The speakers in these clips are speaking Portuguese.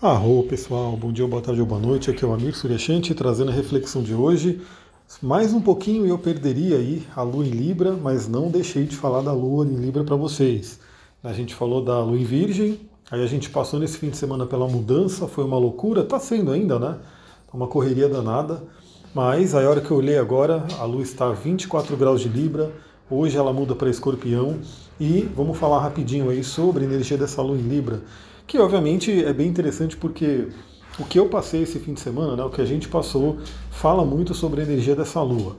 Arro pessoal, bom dia, boa tarde ou boa noite. Aqui é o Amir Suryashanti trazendo a reflexão de hoje. Mais um pouquinho eu perderia aí a Lua em Libra, mas não deixei de falar da Lua em Libra para vocês. A gente falou da Lua em Virgem, aí a gente passou nesse fim de semana pela mudança, foi uma loucura, tá sendo ainda, né? Uma correria danada. Mas a hora que eu olhei agora, a Lua está a 24 graus de Libra, hoje ela muda para Escorpião e vamos falar rapidinho aí sobre a energia dessa Lua em Libra que obviamente é bem interessante porque o que eu passei esse fim de semana, né, o que a gente passou, fala muito sobre a energia dessa lua.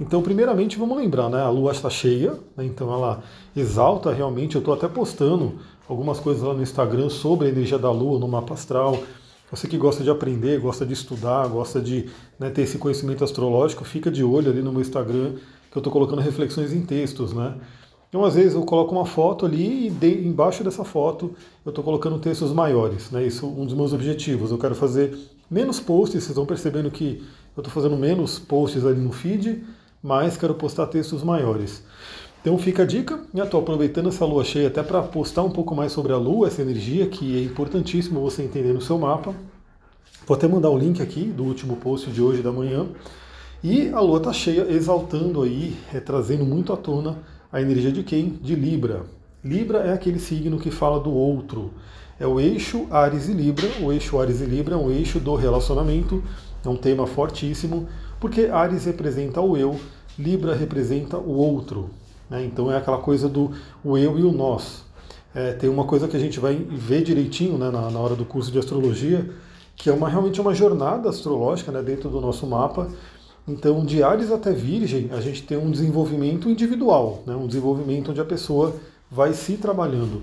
Então, primeiramente, vamos lembrar, né, a lua está cheia, né, então ela exalta realmente. Eu estou até postando algumas coisas lá no Instagram sobre a energia da lua no mapa astral. Você que gosta de aprender, gosta de estudar, gosta de né, ter esse conhecimento astrológico, fica de olho ali no meu Instagram, que eu estou colocando reflexões em textos, né? Então, às vezes, eu coloco uma foto ali e de, embaixo dessa foto eu estou colocando textos maiores. Né? Isso é um dos meus objetivos. Eu quero fazer menos posts, vocês estão percebendo que eu estou fazendo menos posts ali no feed, mas quero postar textos maiores. Então fica a dica, estou aproveitando essa lua cheia até para postar um pouco mais sobre a lua, essa energia que é importantíssimo você entender no seu mapa. Vou até mandar o link aqui do último post de hoje da manhã. E a lua está cheia, exaltando aí, é, trazendo muito à tona a energia de quem? De Libra. Libra é aquele signo que fala do outro. É o eixo Ares e Libra. O eixo Ares e Libra é um eixo do relacionamento. É um tema fortíssimo, porque Ares representa o eu, Libra representa o outro. Né? Então é aquela coisa do o eu e o nós. É, tem uma coisa que a gente vai ver direitinho né, na, na, hora do curso de astrologia, que é uma, realmente uma jornada astrológica né, dentro do nosso mapa, então, de Ares até Virgem, a gente tem um desenvolvimento individual, né? um desenvolvimento onde a pessoa vai se trabalhando.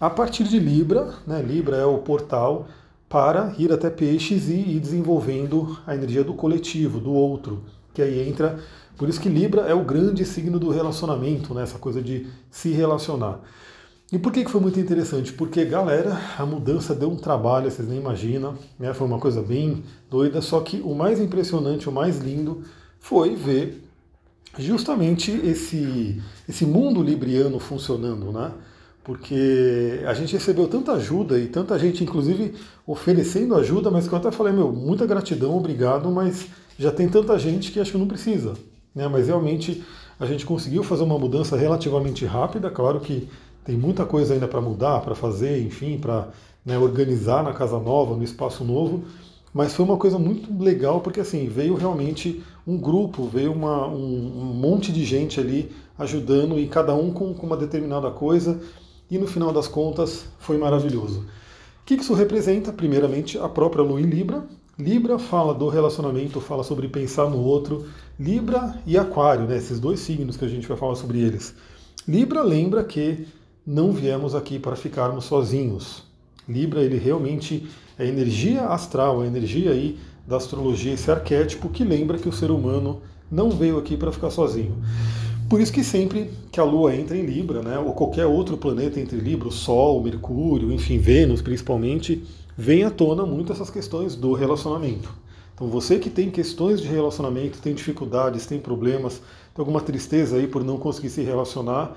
A partir de Libra, né? Libra é o portal para ir até Peixes e ir desenvolvendo a energia do coletivo, do outro, que aí entra. Por isso que Libra é o grande signo do relacionamento, né? essa coisa de se relacionar. E por que, que foi muito interessante? Porque, galera, a mudança deu um trabalho, vocês nem imaginam, né? foi uma coisa bem doida, só que o mais impressionante, o mais lindo, foi ver justamente esse, esse mundo libriano funcionando, né? Porque a gente recebeu tanta ajuda e tanta gente, inclusive, oferecendo ajuda, mas que eu até falei, meu, muita gratidão, obrigado, mas já tem tanta gente que acho que não precisa. Né? Mas realmente a gente conseguiu fazer uma mudança relativamente rápida, claro que tem muita coisa ainda para mudar, para fazer, enfim, para né, organizar na casa nova, no espaço novo. Mas foi uma coisa muito legal porque assim veio realmente um grupo, veio uma, um, um, monte de gente ali ajudando e cada um com, com, uma determinada coisa. E no final das contas foi maravilhoso. O que isso representa? Primeiramente, a própria Lua em Libra. Libra fala do relacionamento, fala sobre pensar no outro. Libra e Aquário, né, esses dois signos que a gente vai falar sobre eles. Libra lembra que não viemos aqui para ficarmos sozinhos. Libra, ele realmente é energia astral, a energia aí da astrologia, esse arquétipo que lembra que o ser humano não veio aqui para ficar sozinho. Por isso que sempre que a Lua entra em Libra, né, ou qualquer outro planeta entre Libra, o Sol, Mercúrio, enfim, Vênus principalmente, vem à tona muito essas questões do relacionamento. Então você que tem questões de relacionamento, tem dificuldades, tem problemas, tem alguma tristeza aí por não conseguir se relacionar,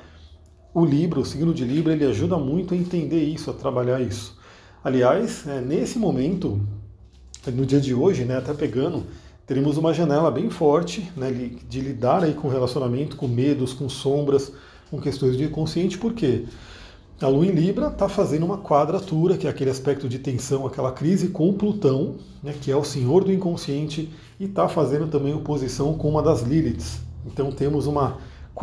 o Libra, o signo de Libra, ele ajuda muito a entender isso, a trabalhar isso. Aliás, é, nesse momento, no dia de hoje, né, até pegando, teremos uma janela bem forte né, de lidar aí com relacionamento, com medos, com sombras, com questões de consciente, porque a Lua em Libra está fazendo uma quadratura, que é aquele aspecto de tensão, aquela crise com Plutão, né, que é o senhor do inconsciente, e está fazendo também oposição com uma das Liliths. Então temos uma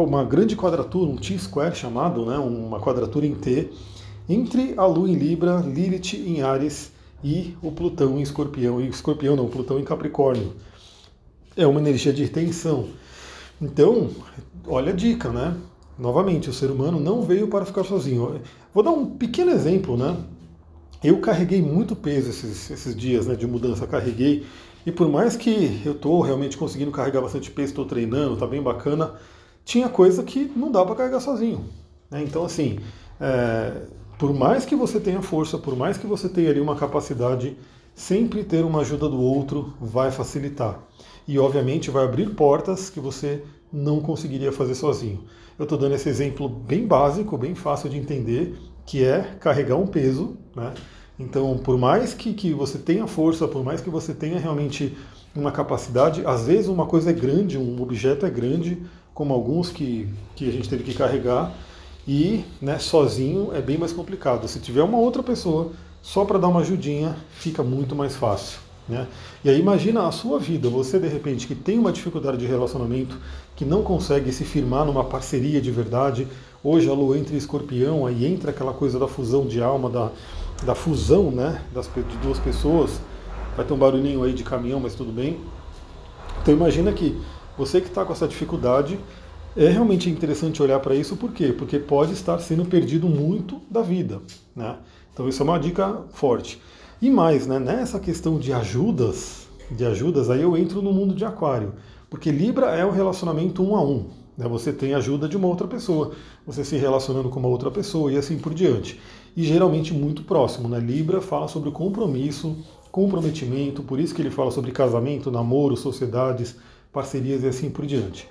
uma grande quadratura, um T-square chamado, né, uma quadratura em T, entre a Lua em Libra, Lilith em Ares e o Plutão em Escorpião, e Escorpião não, Plutão em Capricórnio. É uma energia de tensão. Então, olha a dica, né? Novamente, o ser humano não veio para ficar sozinho. Vou dar um pequeno exemplo, né? Eu carreguei muito peso esses, esses dias né, de mudança, carreguei. E por mais que eu estou realmente conseguindo carregar bastante peso, estou treinando, está bem bacana, tinha coisa que não dá para carregar sozinho. Né? Então, assim, é, por mais que você tenha força, por mais que você tenha ali uma capacidade, sempre ter uma ajuda do outro vai facilitar. E, obviamente, vai abrir portas que você não conseguiria fazer sozinho. Eu estou dando esse exemplo bem básico, bem fácil de entender, que é carregar um peso, né? Então, por mais que, que você tenha força, por mais que você tenha realmente uma capacidade, às vezes uma coisa é grande, um objeto é grande, como alguns que, que a gente teve que carregar, e né, sozinho é bem mais complicado. Se tiver uma outra pessoa só para dar uma ajudinha, fica muito mais fácil. Né? E aí imagina a sua vida, você de repente que tem uma dificuldade de relacionamento, que não consegue se firmar numa parceria de verdade. Hoje a lua entra em escorpião, aí entra aquela coisa da fusão de alma, da, da fusão né, das, de duas pessoas. Vai ter um barulhinho aí de caminhão, mas tudo bem. Então imagina que você que está com essa dificuldade, é realmente interessante olhar para isso, por quê? Porque pode estar sendo perdido muito da vida. Né? Então isso é uma dica forte. E mais, né, nessa questão de ajudas, de ajudas, aí eu entro no mundo de aquário. Porque Libra é o um relacionamento um a um. Né? Você tem ajuda de uma outra pessoa, você se relacionando com uma outra pessoa e assim por diante. E geralmente muito próximo. Né? Libra fala sobre compromisso, comprometimento, por isso que ele fala sobre casamento, namoro, sociedades, parcerias e assim por diante.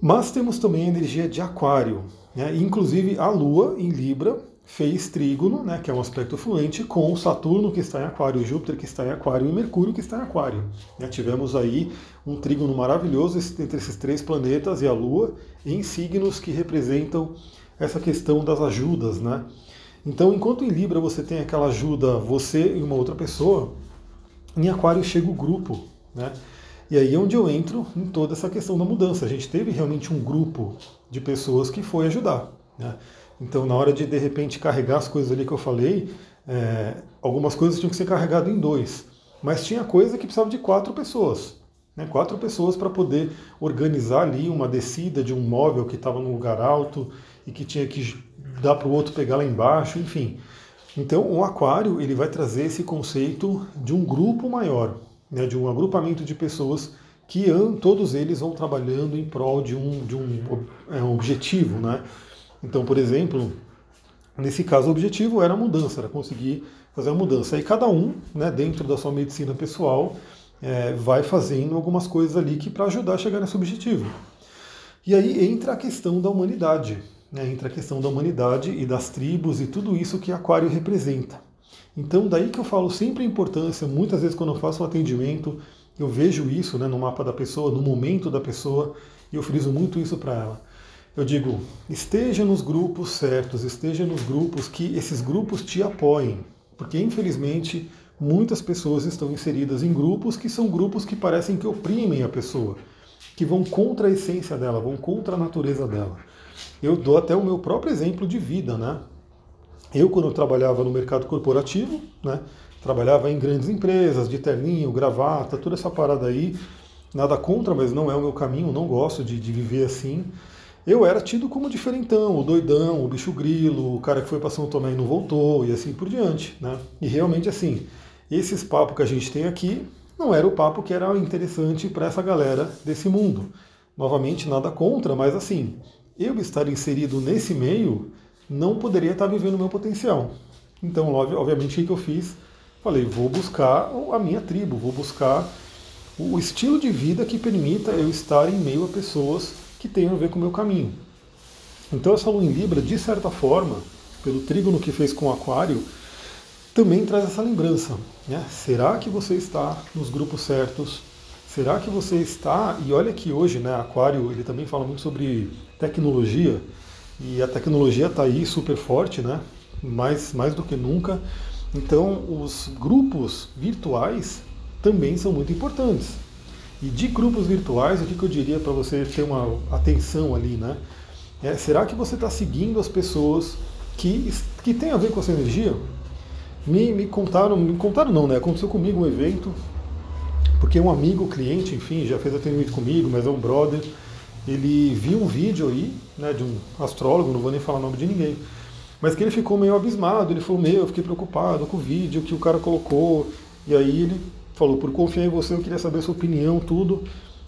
Mas temos também a energia de aquário. Né? Inclusive a Lua em Libra fez trígono, né, que é um aspecto fluente, com Saturno que está em Aquário, Júpiter que está em Aquário e Mercúrio que está em Aquário. Né, tivemos aí um trígono maravilhoso entre esses três planetas e a Lua em signos que representam essa questão das ajudas, né? Então, enquanto em Libra você tem aquela ajuda você e uma outra pessoa, em Aquário chega o grupo, né? E aí é onde eu entro em toda essa questão da mudança. A gente teve realmente um grupo de pessoas que foi ajudar, né? Então, na hora de de repente carregar as coisas ali que eu falei, é, algumas coisas tinham que ser carregadas em dois, mas tinha coisa que precisava de quatro pessoas. Né, quatro pessoas para poder organizar ali uma descida de um móvel que estava num lugar alto e que tinha que dar para o outro pegar lá embaixo, enfim. Então, o aquário ele vai trazer esse conceito de um grupo maior, né, de um agrupamento de pessoas que todos eles vão trabalhando em prol de um, de um, é, um objetivo, né? Então, por exemplo, nesse caso o objetivo era a mudança, era conseguir fazer a mudança. E cada um, né, dentro da sua medicina pessoal, é, vai fazendo algumas coisas ali que para ajudar a chegar nesse objetivo. E aí entra a questão da humanidade, né, entra a questão da humanidade e das tribos e tudo isso que Aquário representa. Então, daí que eu falo sempre a importância, muitas vezes quando eu faço um atendimento, eu vejo isso né, no mapa da pessoa, no momento da pessoa, e eu friso muito isso para ela eu digo, esteja nos grupos certos, esteja nos grupos que esses grupos te apoiem. Porque, infelizmente, muitas pessoas estão inseridas em grupos que são grupos que parecem que oprimem a pessoa, que vão contra a essência dela, vão contra a natureza dela. Eu dou até o meu próprio exemplo de vida, né? Eu, quando eu trabalhava no mercado corporativo, né? Trabalhava em grandes empresas, de terninho, gravata, toda essa parada aí. Nada contra, mas não é o meu caminho, não gosto de, de viver assim eu era tido como diferentão, o doidão, o bicho grilo, o cara que foi para São Tomé e não voltou, e assim por diante. Né? E realmente assim, esses papos que a gente tem aqui não era o papo que era interessante para essa galera desse mundo. Novamente, nada contra, mas assim, eu estar inserido nesse meio não poderia estar vivendo o meu potencial. Então, obviamente, o que eu fiz? Falei, vou buscar a minha tribo, vou buscar o estilo de vida que permita eu estar em meio a pessoas que tenham a ver com o meu caminho. Então essa lua em Libra, de certa forma, pelo trígono que fez com o Aquário, também traz essa lembrança. Né? Será que você está nos grupos certos? Será que você está? E olha que hoje, né, Aquário, ele também fala muito sobre tecnologia e a tecnologia está aí super forte, né? Mais, mais do que nunca. Então, os grupos virtuais também são muito importantes. E de grupos virtuais, o que, que eu diria para você ter uma atenção ali, né? É, será que você está seguindo as pessoas que, que têm a ver com essa energia? Me, me contaram, me contaram não, né? Aconteceu comigo um evento, porque um amigo, cliente, enfim, já fez atendimento comigo, mas é um brother, ele viu um vídeo aí, né, de um astrólogo, não vou nem falar o nome de ninguém, mas que ele ficou meio abismado, ele falou, meu, eu fiquei preocupado com o vídeo que o cara colocou, e aí ele falou, por confiar em você, eu queria saber a sua opinião, tudo.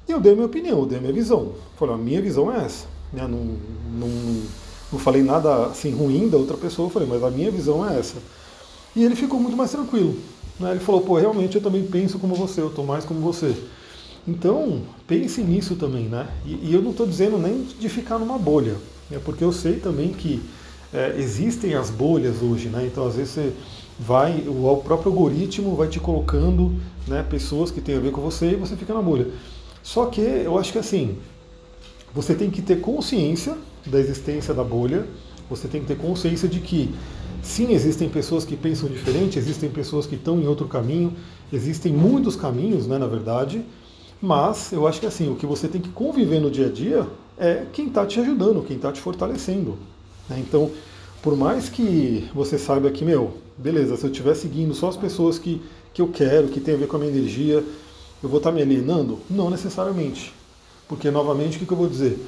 E eu dei a minha opinião, eu dei a minha visão. Falei, a minha visão é essa. Né? Não, não, não falei nada assim ruim da outra pessoa, falei, mas a minha visão é essa. E ele ficou muito mais tranquilo. Né? Ele falou, pô, realmente eu também penso como você, eu estou mais como você. Então, pense nisso também, né? E, e eu não estou dizendo nem de ficar numa bolha, né? porque eu sei também que é, existem as bolhas hoje, né? Então, às vezes você vai, o próprio algoritmo vai te colocando né, pessoas que têm a ver com você e você fica na bolha. Só que eu acho que assim, você tem que ter consciência da existência da bolha, você tem que ter consciência de que sim, existem pessoas que pensam diferente, existem pessoas que estão em outro caminho, existem muitos caminhos, né, na verdade, mas eu acho que assim, o que você tem que conviver no dia a dia é quem está te ajudando, quem está te fortalecendo. Né? Então, por mais que você saiba que, meu, beleza, se eu estiver seguindo só as pessoas que, que eu quero, que tem a ver com a minha energia, eu vou estar tá me alienando? Não necessariamente. Porque, novamente, o que, que eu vou dizer?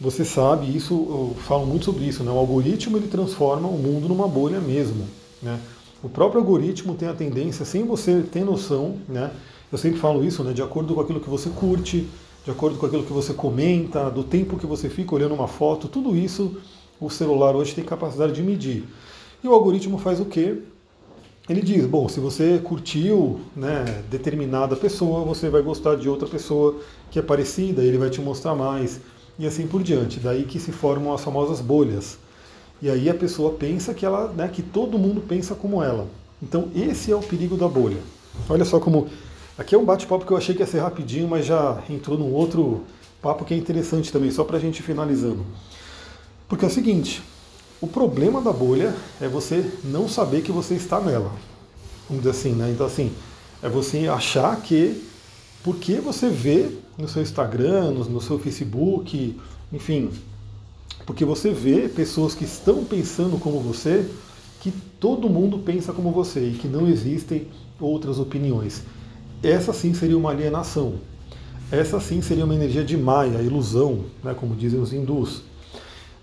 Você sabe, isso eu falo muito sobre isso, né? O algoritmo ele transforma o mundo numa bolha mesmo. Né? O próprio algoritmo tem a tendência, sem você ter noção, né? Eu sempre falo isso, né? De acordo com aquilo que você curte, de acordo com aquilo que você comenta, do tempo que você fica olhando uma foto, tudo isso o celular hoje tem capacidade de medir. E o algoritmo faz o quê? Ele diz, bom, se você curtiu né, determinada pessoa, você vai gostar de outra pessoa que é parecida, ele vai te mostrar mais, e assim por diante. Daí que se formam as famosas bolhas. E aí a pessoa pensa que ela, né, que todo mundo pensa como ela. Então esse é o perigo da bolha. Olha só como aqui é um bate-papo que eu achei que ia ser rapidinho, mas já entrou num outro papo que é interessante também, só para a gente finalizando. Porque é o seguinte, o problema da bolha é você não saber que você está nela. Vamos dizer assim, né? Então, assim, é você achar que, porque você vê no seu Instagram, no, no seu Facebook, enfim, porque você vê pessoas que estão pensando como você, que todo mundo pensa como você e que não existem outras opiniões. Essa sim seria uma alienação. Essa sim seria uma energia de Maya, ilusão, né, como dizem os hindus.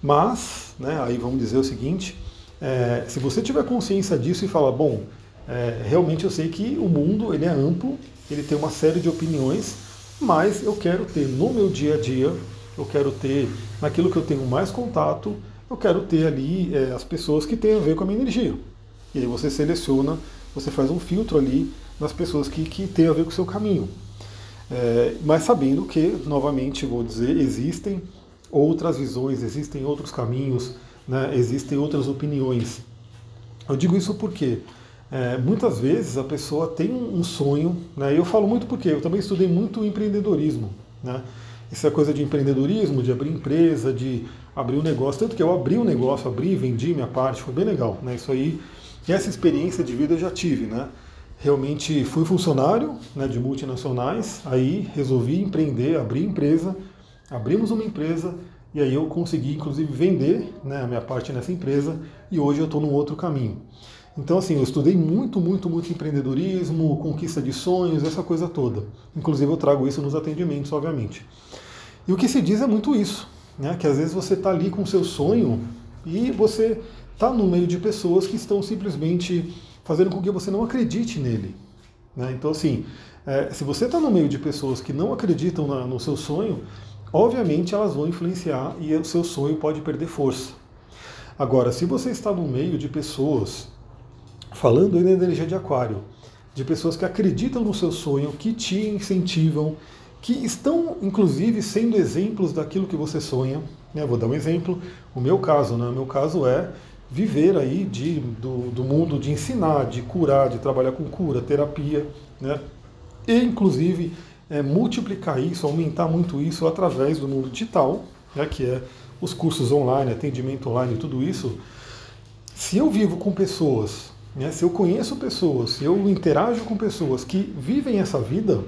Mas, né, aí vamos dizer o seguinte: é, se você tiver consciência disso e falar, bom, é, realmente eu sei que o mundo ele é amplo, ele tem uma série de opiniões, mas eu quero ter no meu dia a dia, eu quero ter naquilo que eu tenho mais contato, eu quero ter ali é, as pessoas que têm a ver com a minha energia. E aí você seleciona, você faz um filtro ali nas pessoas que, que têm a ver com o seu caminho. É, mas sabendo que, novamente, vou dizer, existem outras visões, existem outros caminhos, né, existem outras opiniões. Eu digo isso porque é, muitas vezes a pessoa tem um sonho, né, eu falo muito porque eu também estudei muito empreendedorismo. Né, essa coisa de empreendedorismo, de abrir empresa, de abrir um negócio, tanto que eu abri um negócio, abri, vendi minha parte, foi bem legal. Né, isso aí, essa experiência de vida eu já tive. Né, realmente fui funcionário né, de multinacionais, aí resolvi empreender, abrir empresa, abrimos uma empresa e aí eu consegui, inclusive, vender né, a minha parte nessa empresa e hoje eu estou num outro caminho. Então, assim, eu estudei muito, muito, muito empreendedorismo, conquista de sonhos, essa coisa toda. Inclusive, eu trago isso nos atendimentos, obviamente. E o que se diz é muito isso, né? Que às vezes você está ali com o seu sonho e você está no meio de pessoas que estão simplesmente fazendo com que você não acredite nele. Né? Então, assim, é, se você está no meio de pessoas que não acreditam na, no seu sonho, obviamente elas vão influenciar e o seu sonho pode perder força. Agora, se você está no meio de pessoas, falando da energia de aquário, de pessoas que acreditam no seu sonho, que te incentivam, que estão inclusive sendo exemplos daquilo que você sonha. Né? Vou dar um exemplo, o meu caso, né? o meu caso é viver aí de, do, do mundo de ensinar, de curar, de trabalhar com cura, terapia, né? e inclusive é, multiplicar isso, aumentar muito isso através do mundo digital, né, que é os cursos online, atendimento online, tudo isso. Se eu vivo com pessoas, né, se eu conheço pessoas, se eu interajo com pessoas que vivem essa vida, o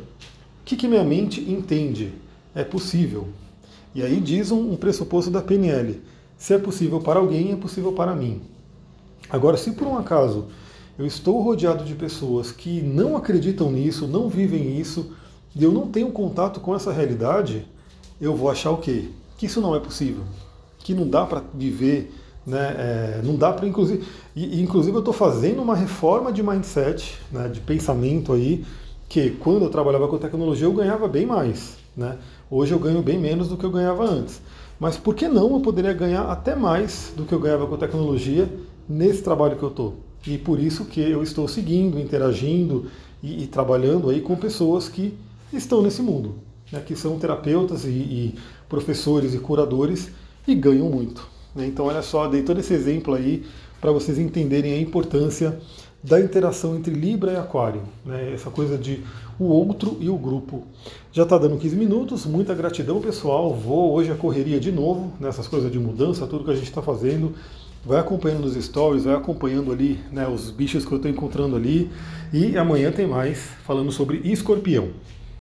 que, que minha mente entende? É possível. E aí diz um, um pressuposto da PNL. Se é possível para alguém, é possível para mim. Agora, se por um acaso eu estou rodeado de pessoas que não acreditam nisso, não vivem isso, e eu não tenho contato com essa realidade, eu vou achar o quê? Que isso não é possível, que não dá para viver, né? É, não dá para inclusive, e, inclusive eu estou fazendo uma reforma de mindset, né, de pensamento aí, que quando eu trabalhava com tecnologia eu ganhava bem mais, né? Hoje eu ganho bem menos do que eu ganhava antes. Mas por que não eu poderia ganhar até mais do que eu ganhava com tecnologia nesse trabalho que eu estou? E por isso que eu estou seguindo, interagindo e, e trabalhando aí com pessoas que estão nesse mundo, né, que são terapeutas e, e, professores e curadores e ganham muito. Né? Então, olha só, dei todo esse exemplo aí para vocês entenderem a importância da interação entre Libra e Aquário, né? essa coisa de o outro e o grupo. Já está dando 15 minutos, muita gratidão pessoal. Vou hoje a correria de novo nessas coisas de mudança, tudo que a gente está fazendo. Vai acompanhando nos stories, vai acompanhando ali né, os bichos que eu estou encontrando ali. E amanhã tem mais falando sobre escorpião.